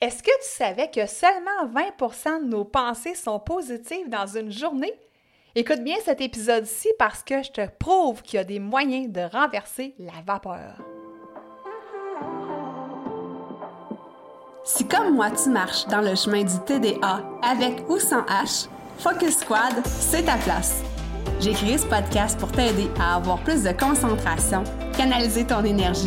Est-ce que tu savais que seulement 20% de nos pensées sont positives dans une journée? Écoute bien cet épisode-ci parce que je te prouve qu'il y a des moyens de renverser la vapeur. Si comme moi tu marches dans le chemin du TDA avec ou sans H, Focus Squad, c'est ta place. J'ai créé ce podcast pour t'aider à avoir plus de concentration, canaliser ton énergie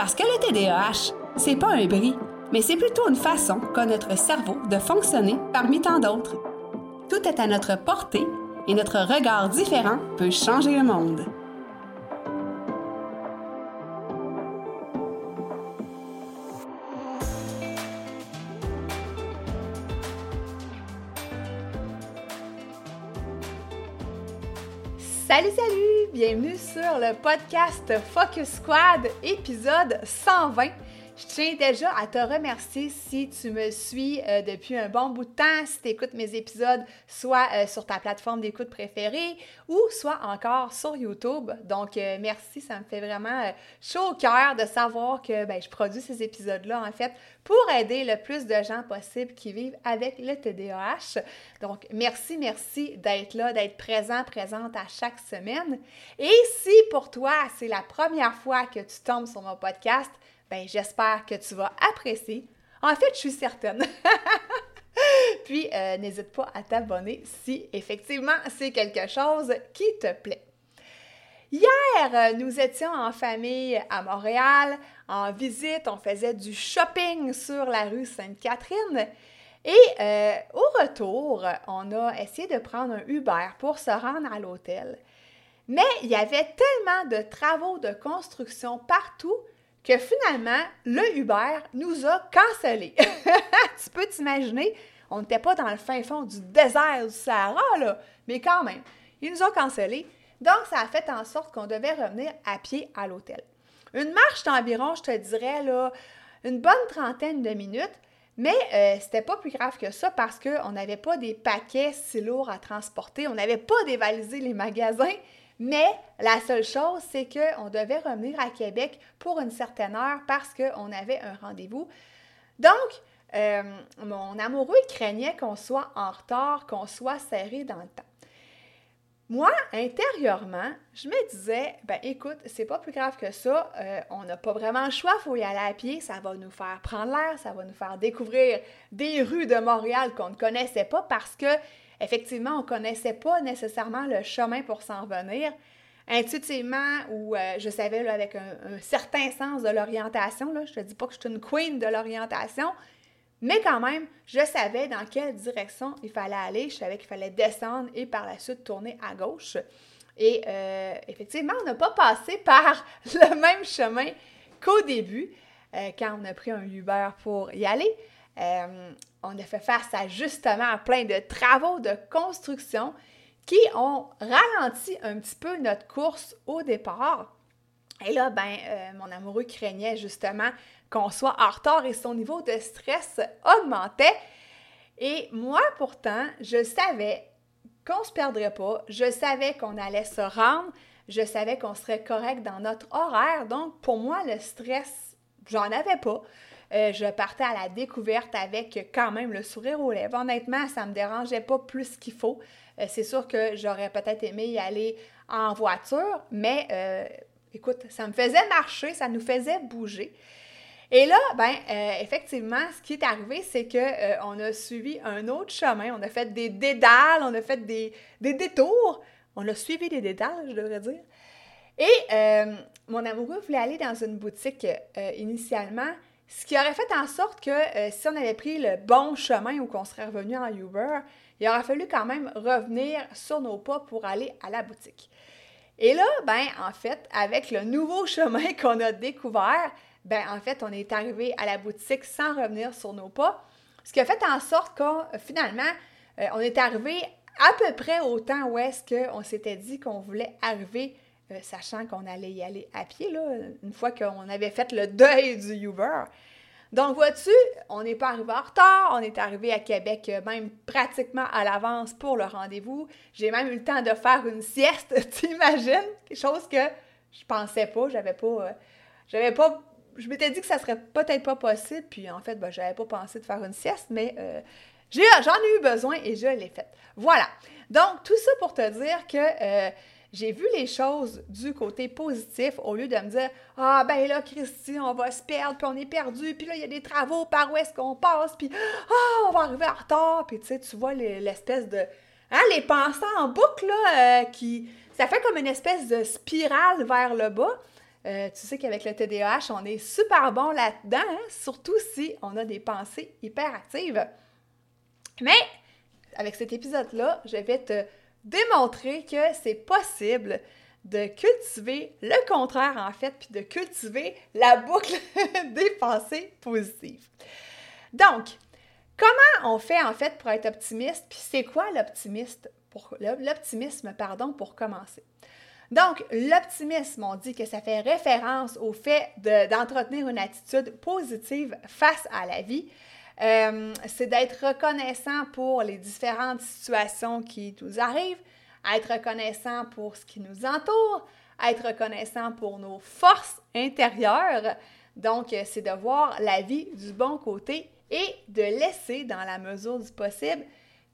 Parce que le TDAH, c'est pas un bris, mais c'est plutôt une façon qu'a notre cerveau de fonctionner parmi tant d'autres. Tout est à notre portée et notre regard différent peut changer le monde. Salut, salut! Bienvenue sur le podcast Focus Squad, épisode 120. Je tiens déjà à te remercier si tu me suis euh, depuis un bon bout de temps, si tu écoutes mes épisodes soit euh, sur ta plateforme d'écoute préférée ou soit encore sur YouTube. Donc, euh, merci, ça me fait vraiment chaud au cœur de savoir que ben, je produis ces épisodes-là, en fait, pour aider le plus de gens possible qui vivent avec le TDAH. Donc, merci, merci d'être là, d'être présent, présente à chaque semaine. Et si pour toi, c'est la première fois que tu tombes sur mon podcast, ben j'espère que tu vas apprécier. En fait, je suis certaine. Puis, euh, n'hésite pas à t'abonner si effectivement c'est quelque chose qui te plaît. Hier, euh, nous étions en famille à Montréal, en visite, on faisait du shopping sur la rue Sainte-Catherine. Et euh, au retour, on a essayé de prendre un Uber pour se rendre à l'hôtel. Mais il y avait tellement de travaux de construction partout que finalement, le Uber nous a cancellés. tu peux t'imaginer, on n'était pas dans le fin fond du désert du Sahara, là, mais quand même, ils nous ont cancellés. Donc, ça a fait en sorte qu'on devait revenir à pied à l'hôtel. Une marche d'environ, je te dirais, là, une bonne trentaine de minutes, mais euh, c'était pas plus grave que ça parce qu'on n'avait pas des paquets si lourds à transporter, on n'avait pas dévalisé les magasins, mais la seule chose, c'est qu'on devait revenir à Québec pour une certaine heure parce qu'on avait un rendez-vous. Donc, euh, mon amoureux craignait qu'on soit en retard, qu'on soit serré dans le temps. Moi, intérieurement, je me disais, ben écoute, c'est pas plus grave que ça, euh, on n'a pas vraiment le choix, il faut y aller à pied, ça va nous faire prendre l'air, ça va nous faire découvrir des rues de Montréal qu'on ne connaissait pas parce que effectivement, on ne connaissait pas nécessairement le chemin pour s'en revenir. Intuitivement, ou euh, je savais avec un, certain sens de l'orientation, je ne dis pas que je suis une queen de l'orientation, mais quand même, je savais dans quelle direction il fallait aller. Je savais qu'il fallait descendre et par la suite tourner à gauche. Et euh, effectivement, on n'a pas passé par le même chemin qu'au début, euh, quand on a pris un Uber pour y aller. Euh, on a fait face à justement plein de travaux de construction qui ont ralenti un petit peu notre course au départ. Et là, ben, euh, mon amoureux craignait justement qu'on soit en retard et son niveau de stress augmentait. Et moi, pourtant, je savais qu'on ne se perdrait pas, je savais qu'on allait se rendre, je savais qu'on serait correct dans notre horaire. Donc, pour moi, le stress, j'en avais pas. Euh, je partais à la découverte avec quand même le sourire aux lèvres. Honnêtement, ça ne me dérangeait pas plus qu'il faut. Euh, c'est sûr que j'aurais peut-être aimé y aller en voiture, mais euh, écoute, ça me faisait marcher, ça nous faisait bouger. Et là, ben, effectivement, ce qui est arrivé, c'est qu'on on a suivi un autre chemin. On a fait des dédales, on a fait des, des détours. On a suivi des dédales, je devrais dire. Et mon amoureux voulait aller dans une boutique initialement ce qui aurait fait en sorte que euh, si on avait pris le bon chemin ou qu'on serait revenu en Uber, il aurait fallu quand même revenir sur nos pas pour aller à la boutique. Et là, ben, en fait, avec le nouveau chemin qu'on a découvert, ben en fait, on est arrivé à la boutique sans revenir sur nos pas. Ce qui a fait en sorte qu'on, finalement, euh, on est arrivé à peu près au temps où est-ce qu'on s'était dit qu'on voulait arriver, euh, sachant qu'on allait y aller à pied, là, une fois qu'on avait fait le deuil du Uber. Donc, vois-tu, on n'est pas arrivé en retard, on est arrivé à Québec euh, même pratiquement à l'avance pour le rendez-vous. J'ai même eu le temps de faire une sieste, t'imagines? Quelque chose que je pensais pas, j'avais pas... j'avais pas je m'étais dit que ça serait peut-être pas possible, puis en fait, ben, j'avais pas pensé de faire une sieste, mais euh, j'en ai, eu besoin et je l'ai faite. Voilà. Donc, tout ça pour te dire que euh, j'ai vu les choses du côté positif au lieu de me dire Ah, ben là, Christy, on va se perdre, puis on est perdu, puis là, il y a des travaux, par où est-ce qu'on passe, puis Ah, on va arriver en retard, puis tu sais, tu vois l'espèce de. Hein, les pensées en boucle, là, euh, qui. Ça fait comme une espèce de spirale vers le bas. Euh, tu sais qu'avec le TDAH, on est super bon là-dedans, hein, surtout si on a des pensées hyperactives. Mais avec cet épisode-là, je vais te démontrer que c'est possible de cultiver le contraire, en fait, puis de cultiver la boucle des pensées positives. Donc, comment on fait, en fait, pour être optimiste, puis c'est quoi l'optimiste l'optimisme, pardon, pour commencer? Donc, l'optimisme, on dit que ça fait référence au fait d'entretenir une attitude positive face à la vie. Euh, c'est d'être reconnaissant pour les différentes situations qui nous arrivent, être reconnaissant pour ce qui nous entoure, être reconnaissant pour nos forces intérieures. Donc, c'est de voir la vie du bon côté et de laisser, dans la mesure du possible,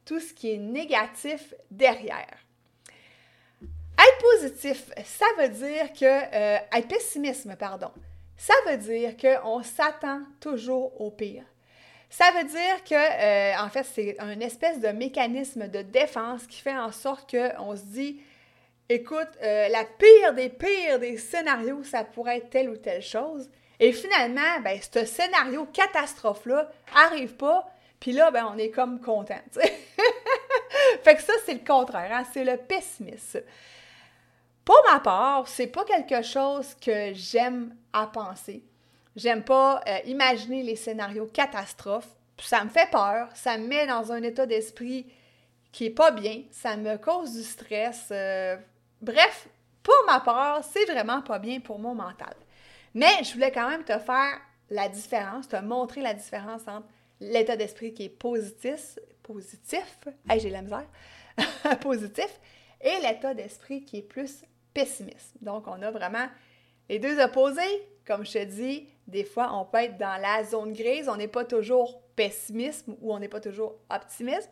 tout ce qui est négatif derrière. Être positif, ça veut dire que. Euh, être pessimiste, pardon. Ça veut dire qu'on s'attend toujours au pire. Ça veut dire que, euh, en fait, c'est un espèce de mécanisme de défense qui fait en sorte qu'on se dit écoute, euh, la pire des pires des scénarios, ça pourrait être telle ou telle chose. Et finalement, ben, ce scénario catastrophe-là arrive pas, puis là, ben, on est comme content. fait que ça, c'est le contraire, hein? c'est le pessimisme. Pour ma part, c'est pas quelque chose que j'aime à penser. J'aime pas euh, imaginer les scénarios catastrophes. Ça me fait peur, ça me met dans un état d'esprit qui est pas bien, ça me cause du stress. Euh, bref, pour ma part, c'est vraiment pas bien pour mon mental. Mais je voulais quand même te faire la différence, te montrer la différence entre l'état d'esprit qui est positif, positif, j'ai la misère, positif, et l'état d'esprit qui est plus pessimisme. Donc, on a vraiment les deux opposés. Comme je te dis, des fois, on peut être dans la zone grise, on n'est pas toujours pessimisme ou on n'est pas toujours optimisme.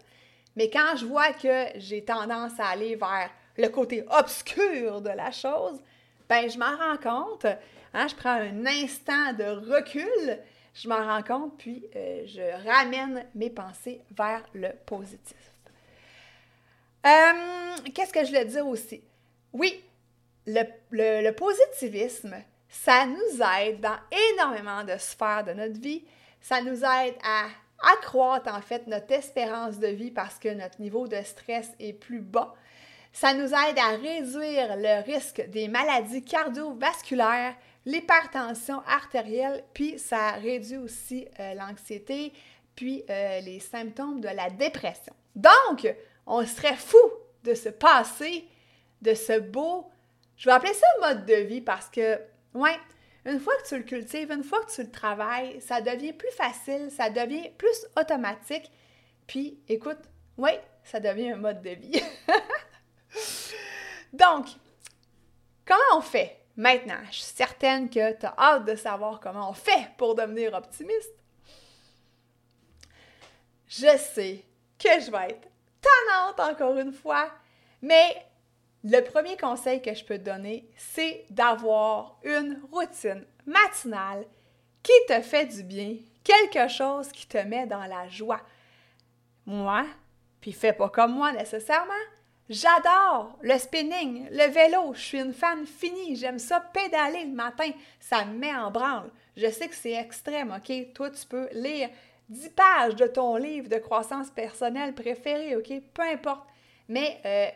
Mais quand je vois que j'ai tendance à aller vers le côté obscur de la chose, ben je m'en rends compte. Hein, je prends un instant de recul, je m'en rends compte, puis euh, je ramène mes pensées vers le positif. Euh, qu'est-ce que je voulais dire aussi? Oui, le, positivisme, ça nous aide dans énormément de sphères de notre vie. Ça nous aide à accroître en fait notre espérance de vie parce que notre niveau de stress est plus bas. Ça nous aide à réduire le risque des maladies cardiovasculaires, l'hypertension artérielle, puis ça réduit aussi euh, l'anxiété, puis euh, les symptômes de la dépression. Donc, on serait fou de se passer de ce beau je vais appeler ça mode de vie parce que, ouais, une fois que tu le cultives, une fois que tu le travailles, ça devient plus facile, ça devient plus automatique. Puis, écoute, ouais, ça devient un mode de vie. Donc, comment on fait? Maintenant? Je suis certaine que tu as hâte de savoir comment on fait pour devenir optimiste. Je sais que je vais être tannante encore une fois, mais le premier conseil que je peux te donner, c'est d'avoir une routine matinale qui te fait du bien, quelque chose qui te met dans la joie. Moi, puis fais pas comme moi nécessairement, j'adore le spinning, le vélo, je suis une fan finie, j'aime ça pédaler le matin, ça me met en branle. Je sais que c'est extrême, OK? Toi, tu peux lire 10 pages de ton livre de croissance personnelle préféré, OK? Peu importe. Mais euh,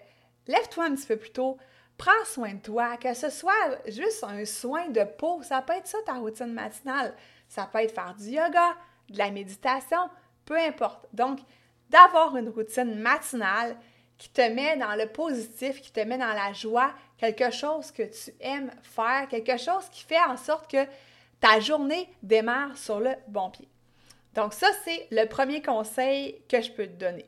lève-toi un petit peu plus tôt, prends soin de toi, que ce soit juste un soin de peau, ça peut être ça ta routine matinale, ça peut être faire du yoga, de la méditation, peu importe. Donc, d'avoir une routine matinale qui te met dans le positif, qui te met dans la joie, quelque chose que tu aimes faire, quelque chose qui fait en sorte que ta journée démarre sur le bon pied. Donc ça, c'est le premier conseil que je peux te donner.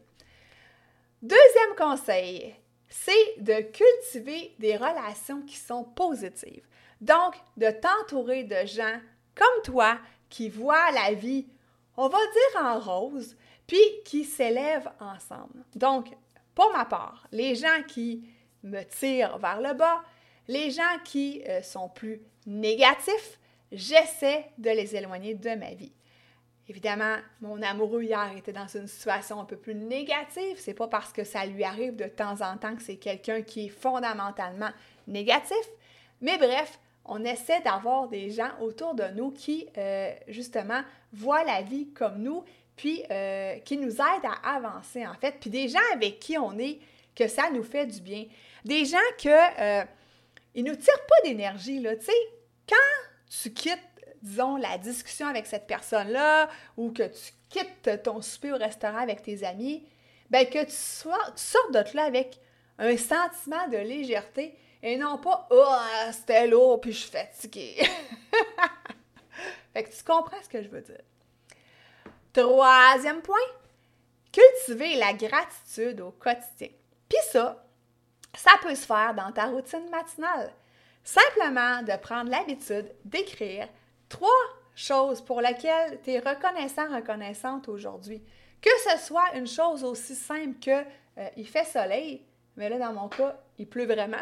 Deuxième conseil, c'est de cultiver des relations qui sont positives. Donc, de t'entourer de gens comme toi qui voient la vie, on va dire en rose, puis qui s'élèvent ensemble. Donc, pour ma part, les gens qui me tirent vers le bas, les gens qui euh, sont plus négatifs, j'essaie de les éloigner de ma vie. Évidemment, mon amoureux hier était dans une situation un peu plus négative. C'est pas parce que ça lui arrive de temps en temps que c'est quelqu'un qui est fondamentalement négatif. Mais bref, on essaie d'avoir des gens autour de nous qui, euh, justement, voient la vie comme nous, puis euh, qui nous aident à avancer, en fait. Puis des gens avec qui on est, que ça nous fait du bien. Des gens que euh, ils nous tirent pas d'énergie, là. Tu sais, quand tu quittes disons, la discussion avec cette personne-là ou que tu quittes ton souper au restaurant avec tes amis, ben que tu, sois, sortes de là avec un sentiment de légèreté et non pas « Oh, c'était lourd puis je suis fatiguée ». Fait que tu comprends ce que je veux dire. Troisième point, cultiver la gratitude au quotidien. Puis ça, ça peut se faire dans ta routine matinale. Simplement de prendre l'habitude d'écrire trois choses pour lesquelles tu es reconnaissant, reconnaissante aujourd'hui. Que ce soit une chose aussi simple que euh, il fait soleil, mais là, dans mon cas, il pleut vraiment.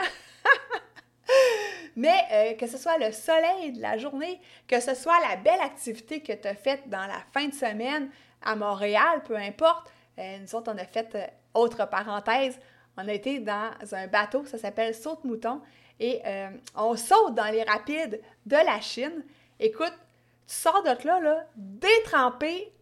mais euh, que ce soit le soleil de la journée, que ce soit la belle activité que tu as faite dans la fin de semaine à Montréal, peu importe. Euh, nous autres, on a fait, autre parenthèse, on a été dans un bateau, ça s'appelle Saute-Mouton, et on saute dans les rapides de la Chine. Écoute, tu sors de là, là, détrempé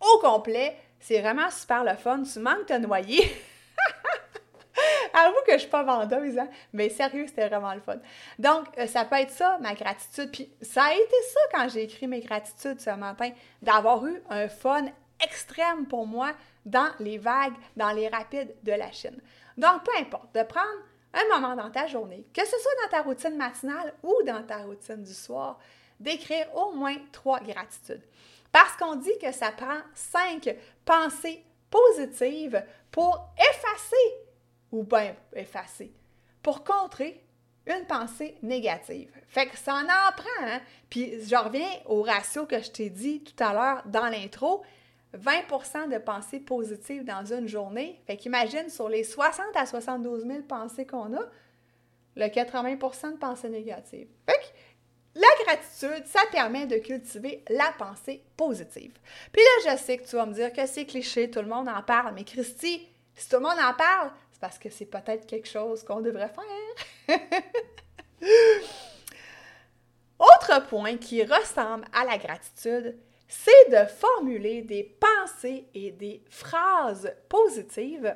au complet. C'est vraiment super le fun. Tu manques de noyer. Avoue que je suis pas vendeuse, hein? mais sérieux, c'était vraiment le fun. Donc, euh, ça peut être ça, ma gratitude. Puis, ça a été ça quand j'ai écrit mes gratitudes ce matin, d'avoir eu un fun extrême pour moi dans les vagues, dans les rapides de la Chine. Donc, peu importe, de prendre un moment dans ta journée, que ce soit dans ta routine matinale ou dans ta routine du soir, d'écrire au moins trois gratitudes. Parce qu'on dit que ça prend cinq pensées positives pour effacer, ou bien effacer, pour contrer une pensée négative. Fait que ça en, en prend, hein? Puis je reviens au ratio que je t'ai dit tout à l'heure dans l'intro. 20% de pensées positives dans une journée. Fait qu'imagine sur les 60 à 72 000 pensées qu'on a, le 80% de pensées négatives. Fait que la gratitude, ça permet de cultiver la pensée positive. Puis là, je sais que tu vas me dire que c'est cliché, tout le monde en parle, mais Christy, si tout le monde en parle, c'est parce que c'est peut-être quelque chose qu'on devrait faire. Autre point qui ressemble à la gratitude, c'est de formuler des pensées et des phrases positives.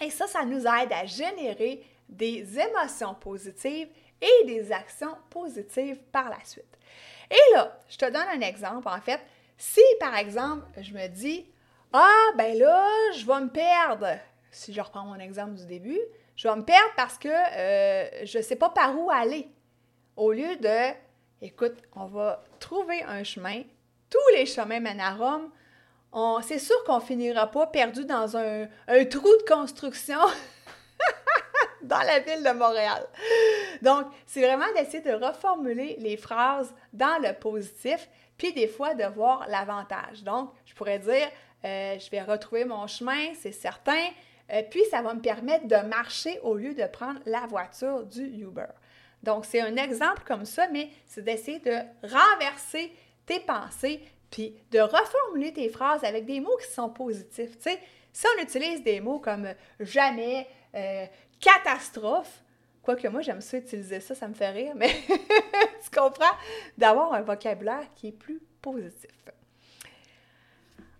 Et ça, ça nous aide à générer des émotions positives et des actions positives par la suite. Et là, je te donne un exemple. En fait, si par exemple, je me dis, ah, ben là, je vais me perdre. Si je reprends mon exemple du début, je vais me perdre parce que euh, je ne sais pas par où aller. Au lieu de, écoute, on va trouver un chemin. Tous les chemins mènent à Rome. C'est sûr qu'on finira pas perdu dans un, un trou de construction dans la ville de Montréal. Donc, c'est vraiment d'essayer de reformuler les phrases dans le positif, puis des fois de voir l'avantage. Donc, je pourrais dire, euh, je vais retrouver mon chemin, c'est certain, euh, puis ça va me permettre de marcher au lieu de prendre la voiture du Uber. Donc, c'est un exemple comme ça, mais c'est d'essayer de renverser tes pensées, puis de reformuler tes phrases avec des mots qui sont positifs. Tu sais, si on utilise des mots comme jamais, euh, catastrophe, quoique moi j'aime ça utiliser ça, ça me fait rire, mais tu comprends, d'avoir un vocabulaire qui est plus positif.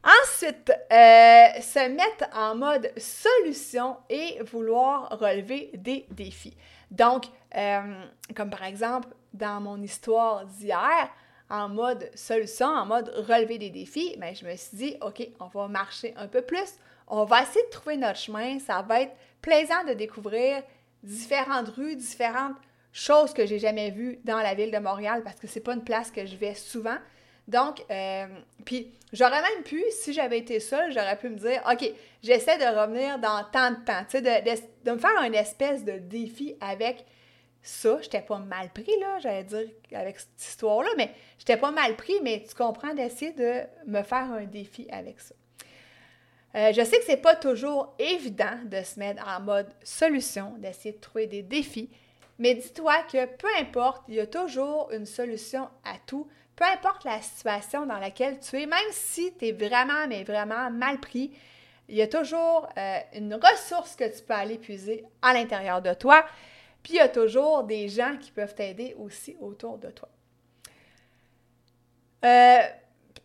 Ensuite, euh, se mettre en mode solution et vouloir relever des défis. Donc, euh, comme par exemple, dans mon histoire d'hier, en mode solution, en mode relever des défis, ben, je me suis dit, OK, on va marcher un peu plus, on va essayer de trouver notre chemin, ça va être plaisant de découvrir différentes rues, différentes choses que j'ai jamais vues dans la ville de Montréal parce que c'est pas une place que je vais souvent. Donc, euh, puis j'aurais même pu, si j'avais été seule, j'aurais pu me dire, OK, j'essaie de revenir dans tant de temps, tu sais, de, de, me faire une espèce de défi avec ça. J'étais pas mal pris, là, j'allais dire, avec cette histoire-là, mais j'étais pas mal pris, mais tu comprends d'essayer de me faire un défi avec ça. Euh, je sais que c'est pas toujours évident de se mettre en mode solution, d'essayer de trouver des défis, mais dis-toi que peu importe, il y a toujours une solution à tout peu importe la situation dans laquelle tu es, même si tu es vraiment, mais vraiment mal pris, il y a toujours euh, une ressource que tu peux aller puiser à l'intérieur de toi. Puis il y a toujours des gens qui peuvent t'aider aussi autour de toi. Euh,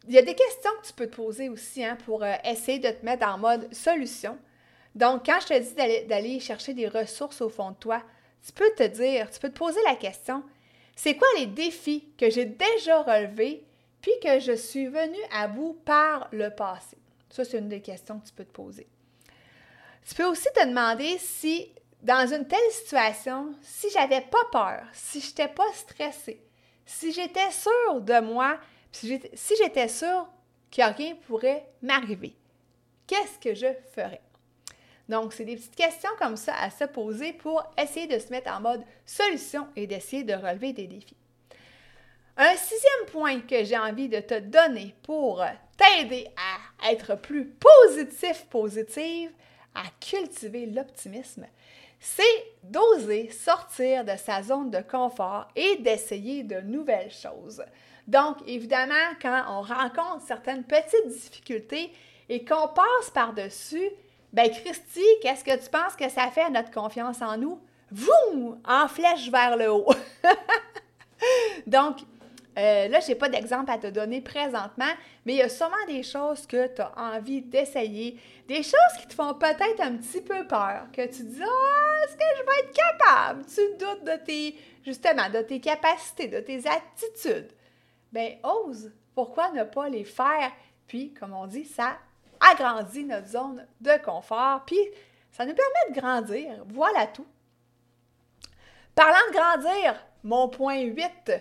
il y a des questions que tu peux te poser aussi hein, pour euh, essayer de te mettre en mode solution. Donc, quand je te dis d'aller chercher des ressources au fond de toi, tu peux te dire, tu peux te poser la question, c'est quoi les défis que j'ai déjà relevés puis que je suis venue à bout par le passé? Ça, c'est une des questions que tu peux te poser. Tu peux aussi te demander si, dans une telle situation, si j'avais pas peur, si je n'étais pas stressée, si j'étais sûre de moi, si j'étais sûre que rien pourrait m'arriver, qu'est-ce que je ferais? Donc, c'est des petites questions comme ça à se poser pour essayer de se mettre en mode solution et d'essayer de relever des défis. Un sixième point que j'ai envie de te donner pour t'aider à être plus positif, positive, à cultiver l'optimisme, c'est d'oser sortir de sa zone de confort et d'essayer de nouvelles choses. Donc, évidemment, quand on rencontre certaines petites difficultés et qu'on passe par-dessus, ben, Christy, qu'est-ce que tu penses que ça fait à notre confiance en nous? Voum! En flèche vers le haut. Donc, euh, là, je n'ai pas d'exemple à te donner présentement, mais il y a sûrement des choses que tu as envie d'essayer, des choses qui te font peut-être un petit peu peur, que tu dis Ah, est-ce que je vais être capable? Tu doutes de tes, justement, de tes capacités, de tes attitudes. Ben, ose. Pourquoi ne pas les faire? Puis, comme on dit, ça agrandit notre zone de confort, puis ça nous permet de grandir. Voilà tout. Parlant de grandir, mon point 8,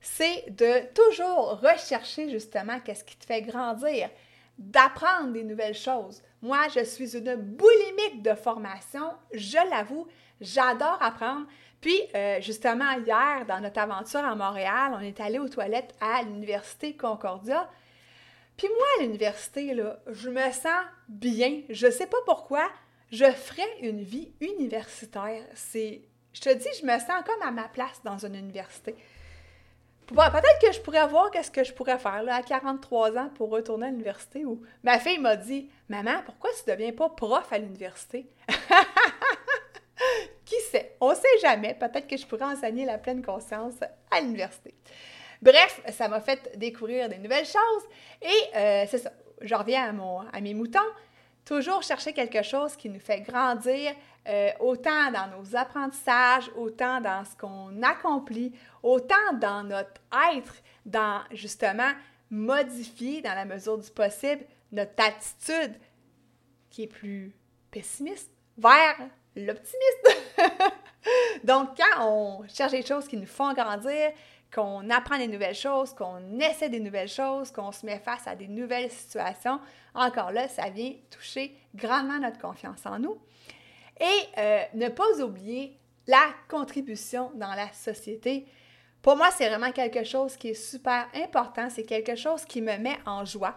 c'est de toujours rechercher justement qu'est-ce qui te fait grandir, d'apprendre des nouvelles choses. Moi, je suis une boulimique de formation, je l'avoue, j'adore apprendre. Puis, euh, justement, hier, dans notre aventure à Montréal, on est allé aux toilettes à l'Université Concordia. Puis moi, à l'université, je me sens bien. Je sais pas pourquoi. Je ferais une vie universitaire. C'est, je te dis, je me sens comme à ma place dans une université. Peut-être que je pourrais voir qu'est-ce que je pourrais faire là, à 43 ans pour retourner à l'université. Ou ma fille m'a dit, maman, pourquoi tu ne deviens pas prof à l'université sait On sait jamais. Peut-être que je pourrais enseigner la pleine conscience à l'université. Bref, ça m'a fait découvrir des nouvelles choses et euh, c'est ça. Je reviens à, mon, à mes moutons. Toujours chercher quelque chose qui nous fait grandir, euh, autant dans nos apprentissages, autant dans ce qu'on accomplit, autant dans notre être, dans justement modifier dans la mesure du possible notre attitude qui est plus pessimiste vers l'optimiste. Donc, quand on cherche des choses qui nous font grandir, qu'on apprend des nouvelles choses, qu'on essaie des nouvelles choses, qu'on se met face à des nouvelles situations, encore là, ça vient toucher grandement notre confiance en nous. Et euh, ne pas oublier la contribution dans la société. Pour moi, c'est vraiment quelque chose qui est super important. C'est quelque chose qui me met en joie.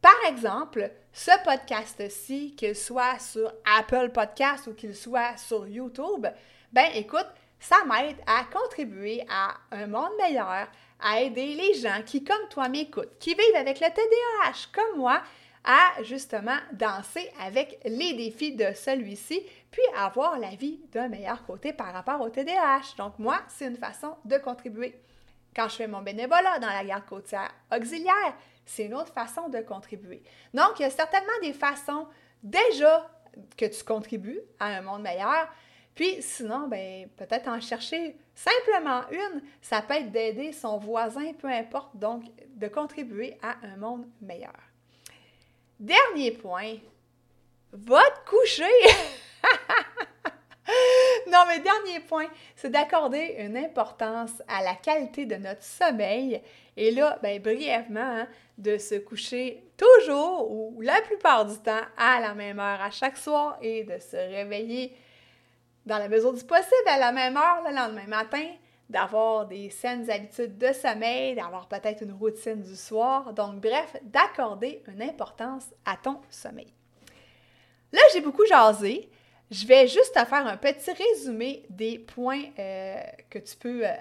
Par exemple, ce podcast-ci, qu'il soit sur Apple Podcast ou qu'il soit sur YouTube, ben écoute, ça m'aide à contribuer à un monde meilleur, à aider les gens qui, comme toi, m'écoutent, qui vivent avec le TDAH comme moi, à justement danser avec les défis de celui-ci, puis avoir la vie d'un meilleur côté par rapport au TDAH. Donc moi, c'est une façon de contribuer. Quand je fais mon bénévolat dans la garde côtière auxiliaire, c'est une autre façon de contribuer. Donc, il y a certainement des façons déjà que tu contribues à un monde meilleur, Puis sinon, ben, peut-être en chercher simplement une, ça peut être d'aider son voisin, peu importe, donc de contribuer à un monde meilleur. Dernier point, va te coucher! non, mais dernier point, c'est d'accorder une importance à la qualité de notre sommeil. Et là, ben, brièvement, hein, de se coucher toujours ou la plupart du temps à la même heure à chaque soir et de se réveiller dans la mesure du possible à la même heure le lendemain matin, d'avoir des saines habitudes de sommeil, d'avoir peut-être une routine du soir. Donc, bref, d'accorder une importance à ton sommeil. Là, j'ai beaucoup jasé. Je vais juste te faire un petit résumé des points euh, que tu peux euh,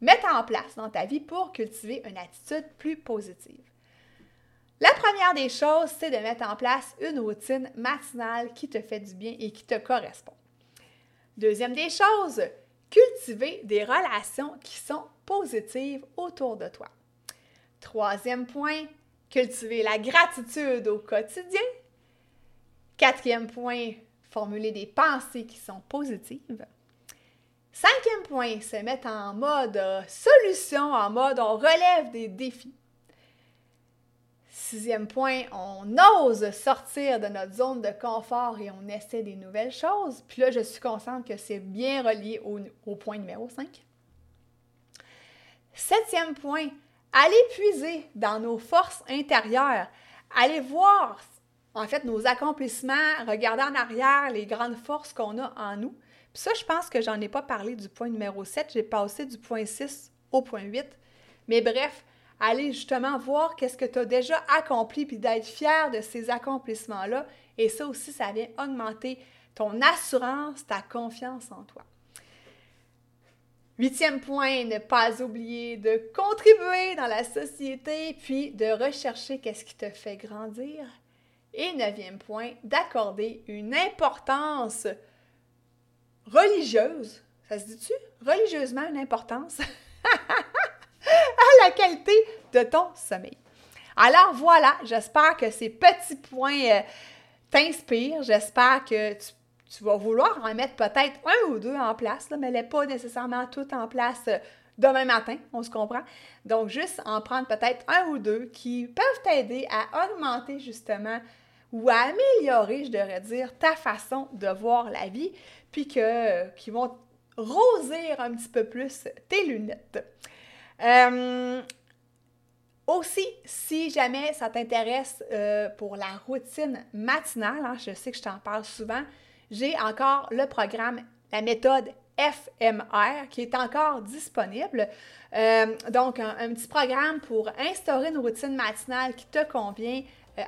mettre en place dans ta vie pour cultiver une attitude plus positive. La première des choses, c'est de mettre en place une routine matinale qui te fait du bien et qui te correspond. Deuxième des choses, cultiver des relations qui sont positives autour de toi. Troisième point, cultiver la gratitude au quotidien. Quatrième point, formuler des pensées qui sont positives. Cinquième point, se mettre en mode solution, en mode on relève des défis. Sixième point, on ose sortir de notre zone de confort et on essaie des nouvelles choses. Puis là, je suis consciente que c'est bien relié au, point numéro 5. Septième point, aller puiser dans nos forces intérieures. Aller voir, en fait, nos accomplissements, regarder en arrière les grandes forces qu'on a en nous. Puis ça, je pense que j'en ai pas parlé du point numéro 7. J'ai passé du point 6 au point 8. Mais bref, aller justement voir qu'est-ce que tu as déjà accompli, puis d'être fier de ces accomplissements-là. Et ça aussi, ça vient augmenter ton assurance, ta confiance en toi. Huitième point, ne pas oublier de contribuer dans la société, puis de rechercher qu'est-ce qui te fait grandir. Et neuvième point, d'accorder une importance religieuse. Ça se dit-tu? Religieusement, une importance à la qualité de ton sommeil. Alors voilà, j'espère que ces petits points euh, t'inspirent. J'espère que tu, vas vouloir en mettre peut-être un ou deux en place, mais mais pas nécessairement tout en place euh, demain matin, on se comprend. Donc, juste en prendre peut-être un ou deux qui peuvent t'aider à augmenter justement ou à améliorer, je devrais dire, ta façon de voir la vie, puis que, qui vont rosir un petit peu plus tes lunettes. Euh, aussi, si jamais ça t'intéresse euh, pour la routine matinale, hein, je sais que je t'en parle souvent, j'ai encore le programme, la méthode FMR qui est encore disponible. Euh, donc, un, petit programme pour instaurer une routine matinale qui te convient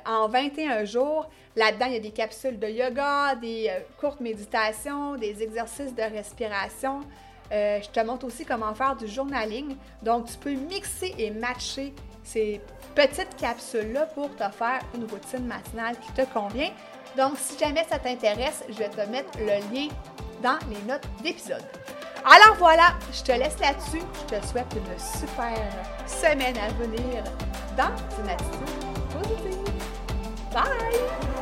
en 21 jours. Là-dedans, il y a des capsules de yoga, des courtes méditations, des exercices de respiration. Euh, je te montre aussi comment faire du journaling. Donc, tu peux mixer et matcher ces petites capsules-là pour te faire une routine matinale qui te convient. Donc, si jamais ça t'intéresse, je vais te mettre le lien dans les notes d'épisode. Alors voilà, je te laisse là-dessus. Je te souhaite une super semaine à venir dans une attitude positive. Bye!